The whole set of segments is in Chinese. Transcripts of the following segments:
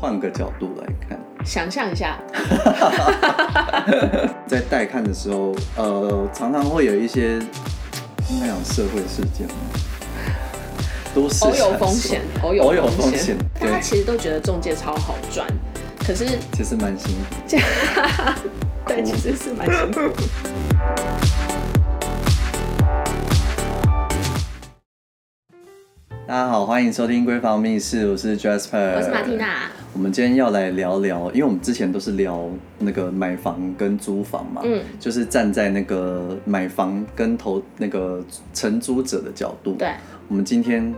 换个角度来看，想象一下，在带看的时候，呃，常常会有一些那种社会事件，都是偶有风险，偶有风险，大家其实都觉得中介超好赚，可是其实蛮辛苦，对，其实是蛮辛苦。大家好，欢迎收听《闺房密室》，我是 Jasper，我是马蒂娜。我们今天要来聊聊，因为我们之前都是聊那个买房跟租房嘛，嗯，就是站在那个买房跟投那个承租者的角度。对，我们今天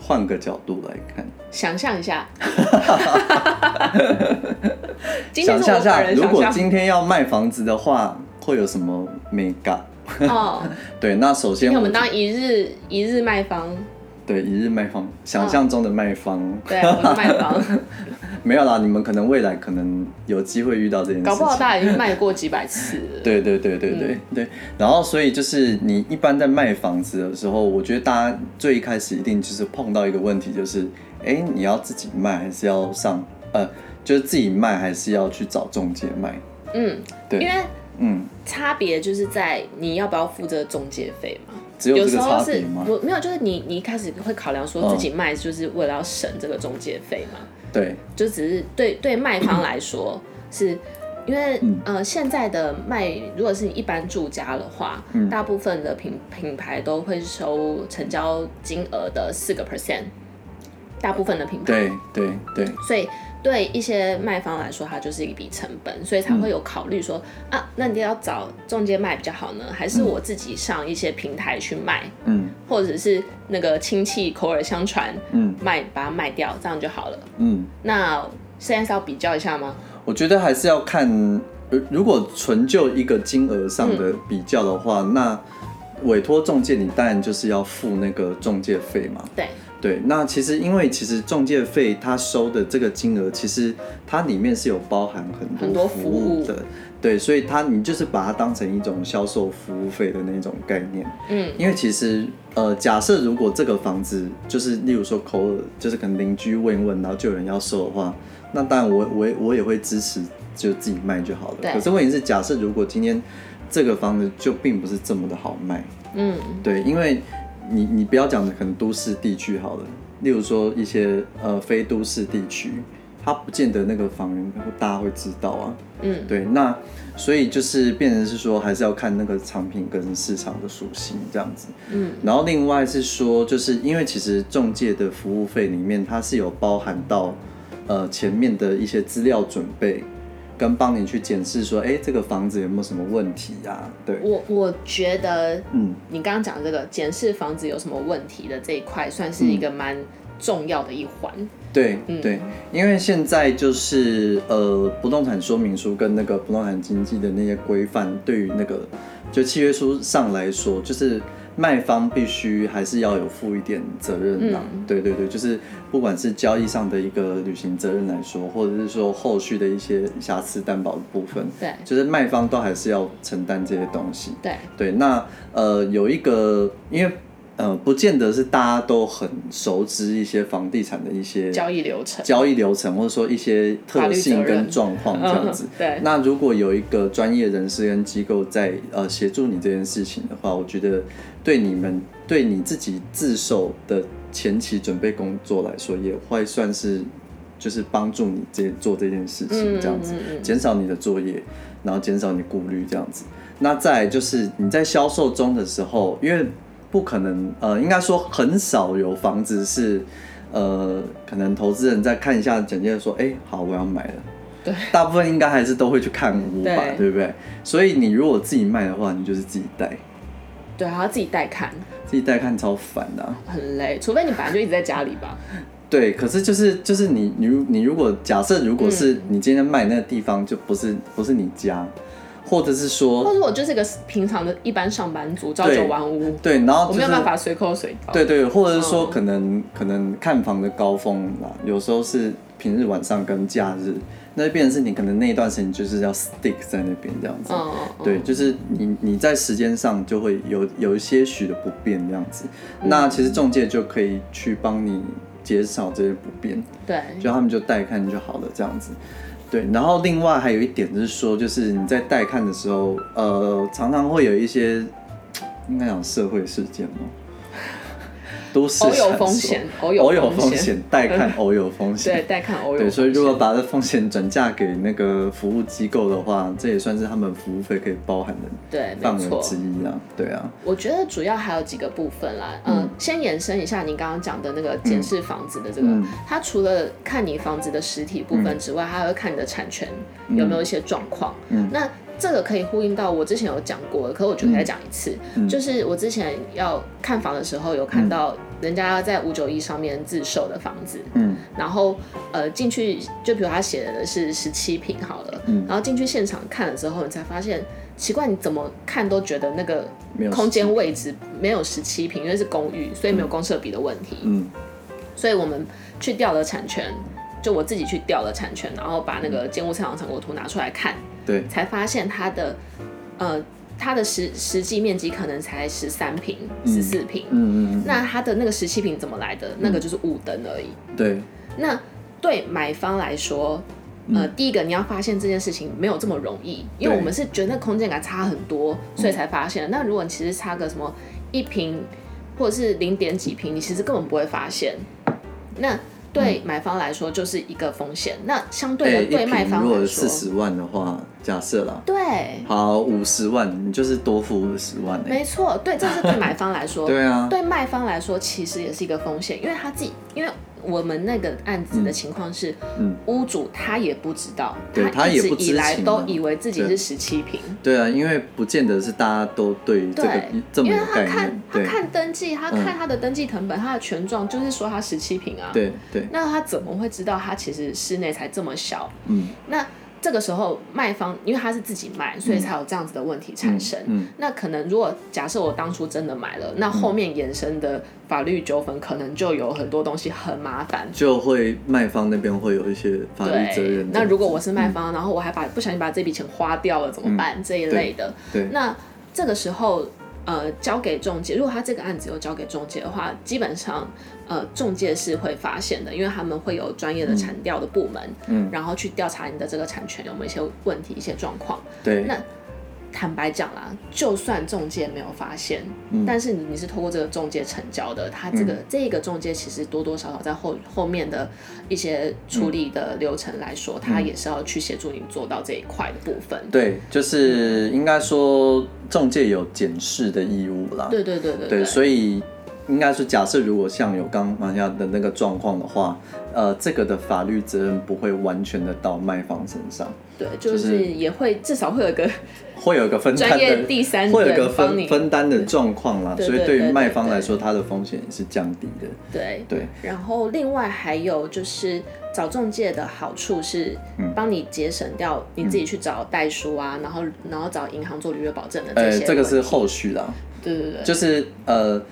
换个角度来看，想象一下，想象一下，如果今天要卖房子的话，会有什么美感？哦，对，那首先我们当一日一日卖房。对，一日卖房，想象中的卖方。哦、对，我是卖方。没有啦，你们可能未来可能有机会遇到这件事情。搞不好大家已经卖过几百次 了。对对对对对、嗯、对。然后，所以就是你一般在卖房子的时候，我觉得大家最一开始一定就是碰到一个问题，就是哎，你要自己卖还是要上呃，就是自己卖还是要去找中介卖？嗯，对，因为嗯，差别就是在你要不要付这个中介费嘛。有，有时候是我没有，就是你你一开始会考量说自己卖，就是为了要省这个中介费嘛。对，就只是对对卖方来说，是因为呃现在的卖，如果是一般住家的话，嗯、大部分的品品牌都会收成交金额的四个 percent，大部分的品牌。对对对。所以。对一些卖方来说，它就是一笔成本，所以才会有考虑说、嗯、啊，那你要找中介卖比较好呢，还是我自己上一些平台去卖，嗯，或者是那个亲戚口耳相传，嗯，卖把它卖掉，这样就好了，嗯。那现在是要比较一下吗？我觉得还是要看，如果纯就一个金额上的比较的话，嗯、那委托中介你当然就是要付那个中介费嘛，对。对，那其实因为其实中介费他收的这个金额，其实它里面是有包含很多服务的，务对，所以它你就是把它当成一种销售服务费的那种概念。嗯，因为其实呃，假设如果这个房子就是例如说口耳，就是可能邻居问一问，然后就有人要收的话，那当然我我我也会支持就自己卖就好了。对可是问题是，假设如果今天这个房子就并不是这么的好卖，嗯，对，因为。你你不要讲的可能都市地区好了，例如说一些呃非都市地区，它不见得那个房源大家会知道啊。嗯，对，那所以就是变成是说还是要看那个产品跟市场的属性这样子。嗯，然后另外是说，就是因为其实中介的服务费里面它是有包含到呃前面的一些资料准备。跟帮你去检视说，哎、欸，这个房子有没有什么问题呀、啊？对，我我觉得，嗯，你刚刚讲的这个检视房子有什么问题的这一块，算是一个蛮重要的一环。对，对，因为现在就是呃，不动产说明书跟那个不动产经济的那些规范，对于那个就契约书上来说，就是。卖方必须还是要有负一点责任的，嗯、对对对，就是不管是交易上的一个履行责任来说，或者是说后续的一些瑕疵担保的部分，对，就是卖方都还是要承担这些东西，对对。那呃，有一个因为。呃，不见得是大家都很熟知一些房地产的一些交易流程、交易流程，或者说一些特性跟状况这样子。对。那如果有一个专业人士跟机构在呃协助你这件事情的话，我觉得对你们对你自己自首的前期准备工作来说，也会算是就是帮助你这做这件事情这样子，减少你的作业，然后减少你顾虑这样子。那再就是你在销售中的时候，因为不可能，呃，应该说很少有房子是，呃，可能投资人在看一下简介说，哎、欸，好，我要买了。对，大部分应该还是都会去看屋吧，对，对不对？所以你如果自己卖的话，你就是自己带。对，还要自己带看。自己带看超烦的、啊，很累，除非你本来就一直在家里吧。对，可是就是就是你你你如果假设如果是你今天卖那个地方就不是不是你家。或者是说，或者我就是个平常的一般上班族，朝九晚五，对，然后、就是、我没有办法随口随到，对对，或者是说可能、嗯、可能看房的高峰啦，有时候是平日晚上跟假日，那就变成是你可能那一段时间就是要 stick 在那边这样子，嗯、对，就是你你在时间上就会有有一些许的不便这样子，嗯、那其实中介就可以去帮你减少这些不便。对，就他们就带看就好了，这样子。对，然后另外还有一点就是说，就是你在带看的时候，呃，常常会有一些应该讲社会事件嘛？都是偶有风险，偶有风险，带看偶有风险，对，带看偶有风险。对，所以如果把这风险转嫁给那个服务机构的话，这也算是他们服务费可以包含的对范围之一啊。对啊，我觉得主要还有几个部分啦。嗯，嗯先延伸一下您刚刚讲的那个检视房子的这个，他、嗯、除了看你房子的实体部分之外，还会看你的产权有没有一些状况。嗯，那。这个可以呼应到我之前有讲过的，可我觉得再讲一次，嗯、就是我之前要看房的时候，有看到人家在五九一上面自售的房子，嗯，然后呃进去，就比如他写的是十七平好了，嗯，然后进去现场看了之后，你才发现奇怪，你怎么看都觉得那个空间位置没有十七平，因为是公寓，所以没有公设比的问题，嗯，所以我们去调了产权，就我自己去调了产权，然后把那个建物测量成果图拿出来看。对，才发现它的，呃，它的实实际面积可能才十三平、十四平，嗯嗯嗯，那它的那个十七平怎么来的？嗯、那个就是雾灯而已。对，那对买方来说，呃，嗯、第一个你要发现这件事情没有这么容易，因为我们是觉得那空间感差很多，所以才发现。嗯、那如果你其实差个什么一平或者是零点几平，你其实根本不会发现。那对买方来说就是一个风险，那相对的对卖方来说，如果四十万的话，假设啦，对，好五十万，你就是多付五十万。没错，对，这是对买方来说，对啊，对卖方来说其实也是一个风险，因为他自己因为。我们那个案子的情况是，屋主他也不知道，他一直以来都以为自己是十七平。对啊，因为不见得是大家都对这个这么有概念。因为他看他看登记，他看他的登记成本，他的权状就是说他十七平啊。对对。那他怎么会知道他其实室内才这么小？嗯。那。这个时候卖方因为他是自己卖，所以才有这样子的问题产生。嗯嗯嗯、那可能如果假设我当初真的买了，那后面衍生的法律纠纷可能就有很多东西很麻烦，就会卖方那边会有一些法律责任。那如果我是卖方，嗯、然后我还把不小心把这笔钱花掉了怎么办？嗯、这一类的。对。对那这个时候。呃，交给中介，如果他这个案子又交给中介的话，基本上，呃，中介是会发现的，因为他们会有专业的产调的部门，嗯，然后去调查你的这个产权有没有一些问题、一些状况。对，那。坦白讲啦，就算中介没有发现，嗯、但是你你是透过这个中介成交的，他这个、嗯、这个中介其实多多少少在后后面的一些处理的流程来说，嗯、他也是要去协助你做到这一块的部分。对，就是应该说中介有检视的义务啦。对对对对，对，所以应该是假设如果像有刚刚下的那个状况的话，呃，这个的法律责任不会完全的到卖方身上。对，就是也会至少会有一个。会有一个分担的，会有一个分分担的状况啦，所以对于卖方来说，它的风险也是降低的。对对。然后另外还有就是找中介的好处是，帮你节省掉你自己去找代书啊，然后然后找银行做履约保证的这些。这个是后续啦。对对对。就是呃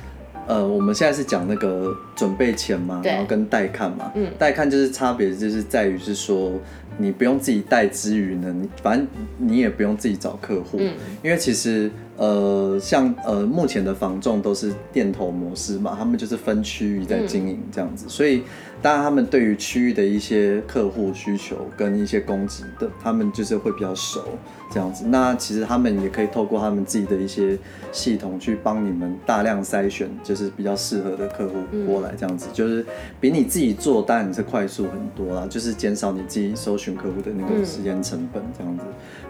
呃，我们现在是讲那个准备钱嘛，然后跟带看嘛。嗯。带看就是差别就是在于是说。你不用自己带之余呢，你反正你也不用自己找客户，嗯，因为其实呃，像呃目前的房仲都是店头模式嘛，他们就是分区域在经营这样子，嗯，所以当然他们对于区域的一些客户需求跟一些供给的，他们就是会比较熟这样子。那其实他们也可以透过他们自己的一些系统去帮你们大量筛选，就是比较适合的客户过来这样子，嗯，就是比你自己做当然是快速很多啦，就是减少你自己搜寻。客户的那个时间成本这样子，嗯、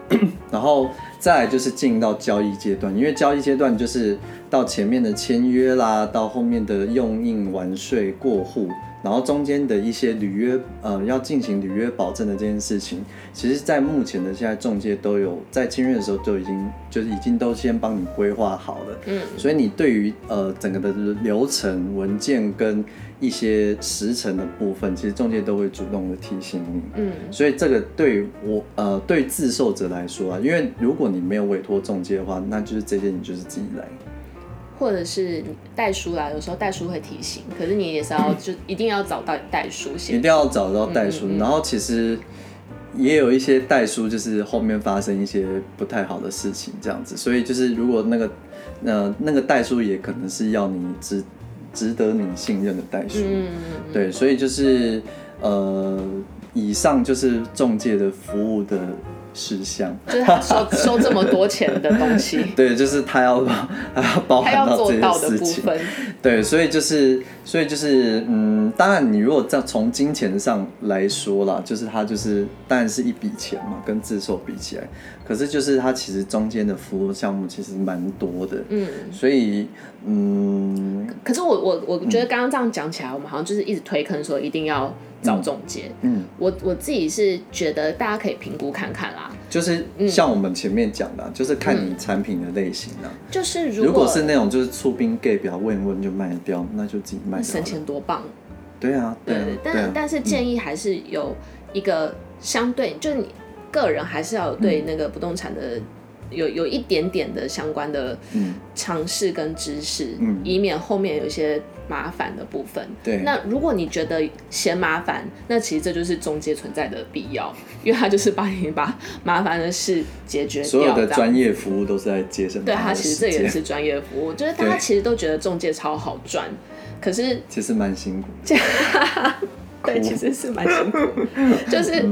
然后再就是进到交易阶段，因为交易阶段就是到前面的签约啦，到后面的用印完税过户，然后中间的一些履约，呃，要进行履约保证的这件事情，其实，在目前的现在中介都有在签约的时候就已经就是已经都先帮你规划好了，嗯，所以你对于呃整个的流程文件跟一些时程的部分，其实中介都会主动的提醒你。嗯，所以这个对我呃对自售者来说啊，因为如果你没有委托中介的话，那就是这些你就是自己来，或者是代书啦，有时候代书会提醒，可是你也是要就一定要找到代书先，一定要找到代书，嗯嗯嗯，然后其实也有一些代书就是后面发生一些不太好的事情这样子，所以就是如果那个呃那个代书也可能是要你值。值得你信任的代书。嗯，对，所以就是呃，以上就是中介的服务的。事项 就是他收收这么多钱的东西，对，就是他要他要包含到这些事情，对，所以就是所以就是嗯，当然你如果在从金钱上来说啦，就是他就是当然是一笔钱嘛，跟自售比起来，可是就是他其实中间的服务项目其实蛮多的，嗯，所以嗯，可是我我我觉得刚刚这样讲起来，我们好像就是一直推坑说一定要。找中介，嗯，我我自己是觉得大家可以评估看看啦，就是像我们前面讲的，嗯、就是看你产品的类型啦。就是如果，是那种就是出兵 gay 表问一问就卖掉，那就自己卖掉。省钱多棒。对啊，对，但但是建议还是有一个相对，嗯、就是你个人还是要有对那个不动产的。有有一点点的相关的尝试跟知识，嗯、以免后面有一些麻烦的部分。对，那如果你觉得嫌麻烦，那其实这就是中介存在的必要，因为他就是帮你把麻烦的事解决掉。所有的专业服务都是在节省。对，他其实这也是专业服务，就是大家其实都觉得中介超好赚，可是其实蛮辛苦。对，其实是蛮辛苦，就是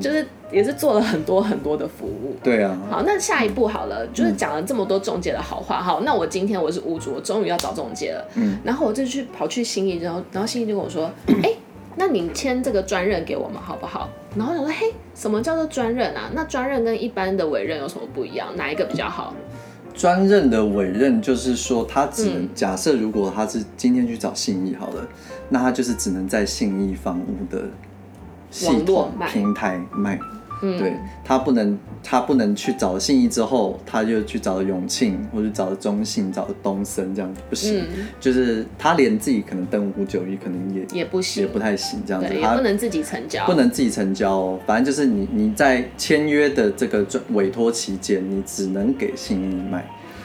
就是也是做了很多很多的服务。对啊。好，那下一步好了，就是讲了这么多中介的好话。好，那我今天我是屋主，我终于要找中介了。嗯。然后我就去跑去新义，然后然后新义就跟我说：“哎，那你签这个专任给我们好不好？”然后我说：“嘿，什么叫做专任啊？那专任跟一般的委任有什么不一样？哪一个比较好？”专任的委任就是说，他只能假设，如果他是今天去找信义好了，那他就是只能在信义房屋的系统平台卖。对，他不能，他不能去找信义之后，他就去找永庆或者找中信、找东森这样子不行。就是他连自己可能登五九一，可能也也不行，也不太行这样子。他不能自己成交，不能自己成交。哦反正就是你你在签约的这个委托期间，你只能给信义卖。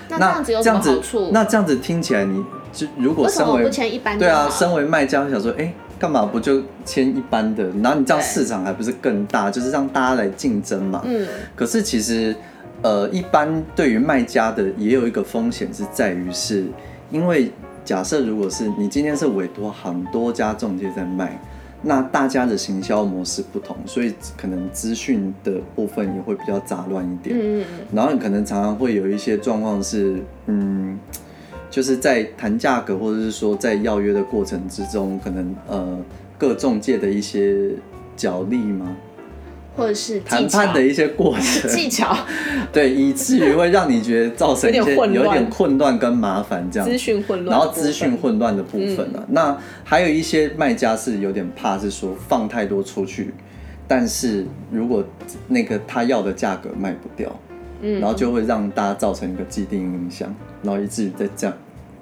那这样子有什么好处？那这样子听起来，你就如果身为对啊，身为卖家想说，哎，干嘛不就签一般的？然后你这样市场还不是更大？就是让大家来竞争嘛。嗯。可是其实，呃，一般对于卖家的也有一个风险是在于，是因为假设如果是你今天是委托很多家中介在卖。那大家的行销模式不同，所以可能资讯的部分也会比较杂乱一点。嗯，然后你可能常常会有一些状况是，嗯，就是在谈价格或者是说在要约的过程之中，可能呃各中介的一些角力吗？或者是谈判的一些过程。技巧，对，以至于会让你觉得造成一些 有点混乱。跟麻烦这样，资讯混乱，然后资讯混乱的部分呢、啊，嗯、那还有一些卖家是有点怕，是说放太多出去，但是如果那个他要的价格卖不掉，嗯，然后就会让大家造成一个既定印象，然后以至于再这样。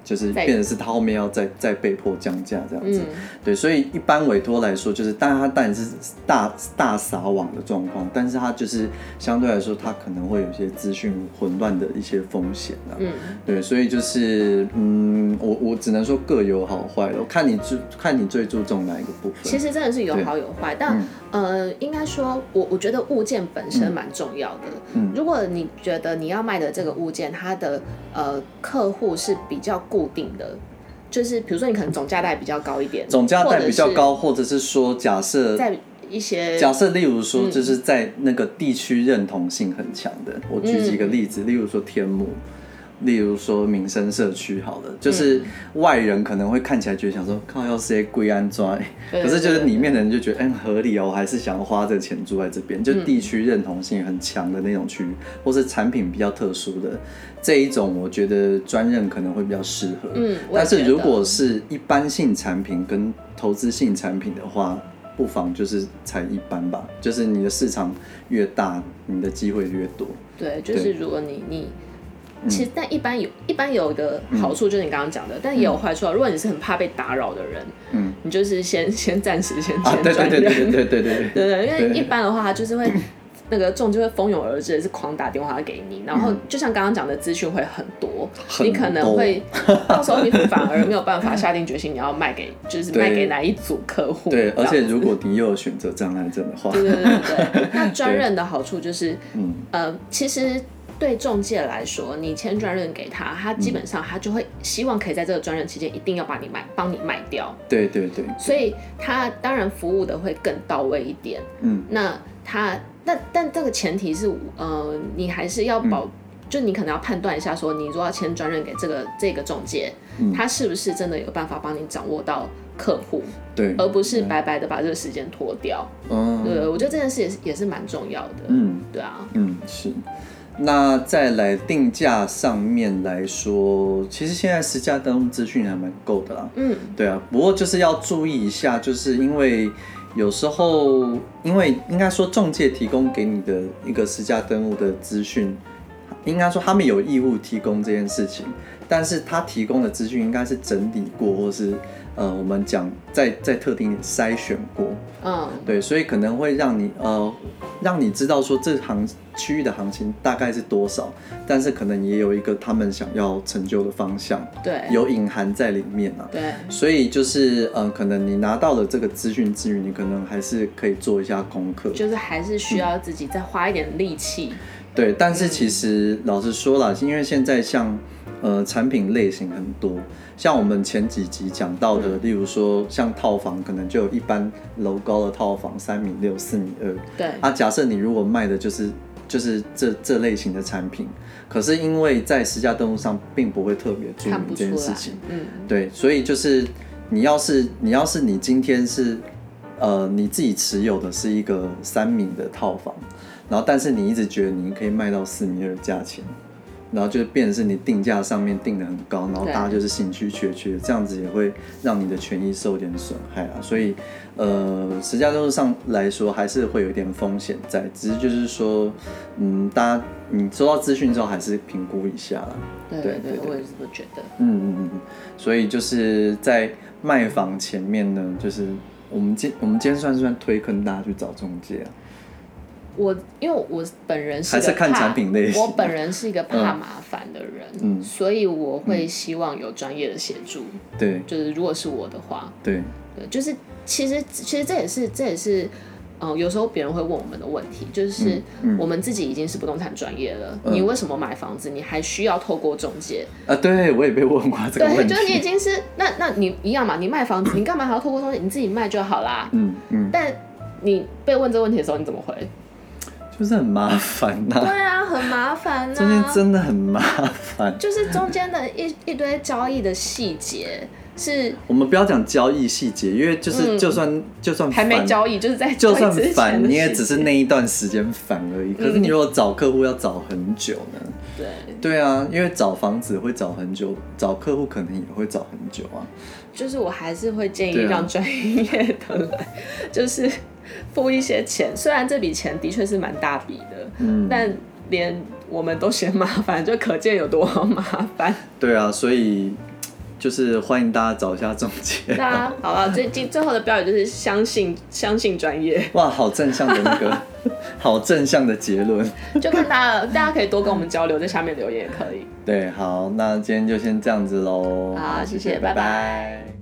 就是变成是他后面要再再被迫降价这样子，嗯、对，所以一般委托来说，就是当然他当然是大大撒网的状况，但是他就是相对来说，他可能会有些资讯混乱的一些风险啊，嗯，对，所以就是嗯，我我只能说各有好坏了，我看你注看你最注重哪一个部分。其实真的是有好有坏，对但、嗯、呃，应该说我我觉得物件本身蛮重要的，嗯，如果你觉得你要卖的这个物件，它的呃客户是比较固。定的，就是比如说你可能总价带比较高一点，总价带比较高，或者是说假设在一些假设，例如说就是在那个地区认同性很强的，嗯、我举几个例子，例如说天母。例如说民生社区好了，就是外人可能会看起来觉得想说靠要些归安装，可是就是里面的人就觉得嗯、欸、合理哦，我还是想要花这个钱住在这边，就地区认同性很强的那种区域，或是产品比较特殊的这一种，我觉得专任可能会比较适合。嗯，但是如果是一般性产品跟投资性产品的话，不妨就是才一般吧，就是你的市场越大，你的机会越多。对，就是如果你你。其实但一般有一般有的好处就是你刚刚讲的但也有坏处啊如果你是很怕被打扰的人你就是先先暂时先签转对对对对 因为一般的话就是会 那个众就会蜂拥而至是狂打电话给你然后就像刚刚讲的资讯会很多你可能会 到时候你反而没有办法下定决心你要卖给就是卖给哪一组客户对而且如果你有选择障碍症的话对对对对那专任的好处就是嗯。其实对中介来说，你签专任给他，他基本上他就会希望可以在这个专任期间一定要把你卖，帮你卖掉。对对对。所以他当然服务的会更到位一点。嗯。那他，但但这个前提是，呃，你还是要保。嗯就你可能要判断一下，说你如果要签专任给这个这个中介，嗯，他是不是真的有办法帮你掌握到客户，对，而不是白白的把这个时间拖掉。嗯，对，我觉得这件事也是也是蛮重要的。嗯，对啊，嗯是。那再来定价上面来说，其实现在实价登录资讯还蛮够的啦。嗯，对啊，不过就是要注意一下，就是因为有时候，因为应该说中介提供给你的一个实价登录的资讯。应该说他们有义务提供这件事情，但是他提供的资讯应该是整理过，或是呃，我们讲在在特定筛选过，嗯，对，所以可能会让你呃，让你知道说这行区域的行情大概是多少，但是可能也有一个他们想要成就的方向，对，有隐含在里面啊，对，所以就是呃，可能你拿到了这个资讯之余，你可能还是可以做一下功课，就是还是需要自己再花一点力气。嗯。对，但是其实老实说了，因为现在像呃产品类型很多，像我们前几集讲到的，例如说像套房，可能就有一般楼高的套房，三米六、四米二。对。啊，假设你如果卖的就是就是这这类型的产品，可是因为在实价登录上并不会特别注意这件事情，嗯，对，所以就是你要是你要是你今天是呃你自己持有的是一个三米的套房。然后，但是你一直觉得你可以卖到四米二的价钱，然后就变成是你定价上面定的很高，然后大家就是兴趣缺缺，这样子也会让你的权益受点损害啊。所以，呃，实价登录上来说还是会有一点风险在，只是就是说，嗯，大家你收到资讯之后还是评估一下啦。对对对，我也是这么觉得。嗯嗯嗯，所以就是在卖房前面呢，就是我们今我们今天算不算推坑大家去找中介啊？我因为我本人是还是看产品类型，我本人是一个怕麻烦的人，嗯，所以我会希望有专业的协助，对、嗯，就是如果是我的话，对，对，就是其实其实这也是这也是，嗯、呃，有时候别人会问我们的问题，就是我们自己已经是不动产专业了、嗯，你为什么买房子你还需要透过中介？啊，对我也被问过这个问题，对，就是你已经是那那你一样嘛，你卖房子你干嘛还要透过中介？你自己卖就好啦，嗯嗯，但你被问这个问题的时候你怎么回？就是很麻烦呐、啊，对啊，很麻烦、啊，中间真的很麻烦，就是中间的一一堆交易的细节是。我们不要讲交易细节，因为就是就算、嗯、就算还没交易，就是在就算烦，你也只是那一段时间烦而已。可是你如果找客户要找很久呢？对对啊，因为找房子会找很久，找客户可能也会找很久啊。就是我还是会建议让专业的来，就是。付一些钱，虽然这笔钱的确是蛮大笔的，嗯，但连我们都嫌麻烦，就可见有多麻烦。对啊，所以就是欢迎大家找一下仲介。对啊，好了，最近最后的标语就是相信相信专业。哇，好正向的那个，好正向的结论。就看大家，大家可以多跟我们交流，在下面留言也可以。对，好，那今天就先这样子喽。好，谢谢，拜拜。拜拜。